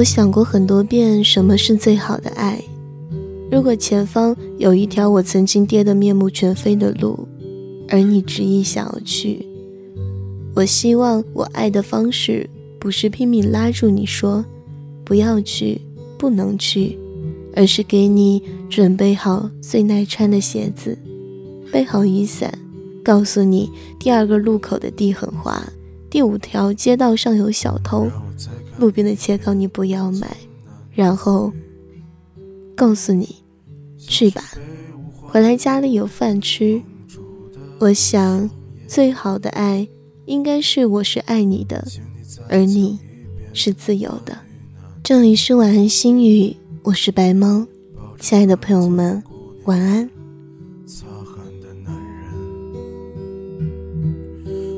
我想过很多遍，什么是最好的爱？如果前方有一条我曾经跌得面目全非的路，而你执意想要去，我希望我爱的方式不是拼命拉住你说不要去、不能去，而是给你准备好最耐穿的鞋子，备好雨伞，告诉你第二个路口的地很滑，第五条街道上有小偷，路边的切糕你不要买，然后告诉你。去吧，回来家里有饭吃。我想，最好的爱应该是我是爱你的，而你是自由的。这里是晚安心语，我是白猫，亲爱的朋友们，晚安。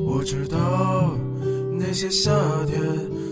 我知道那些夏天。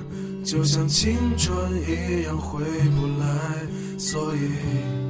就像青春一样回不来，所以。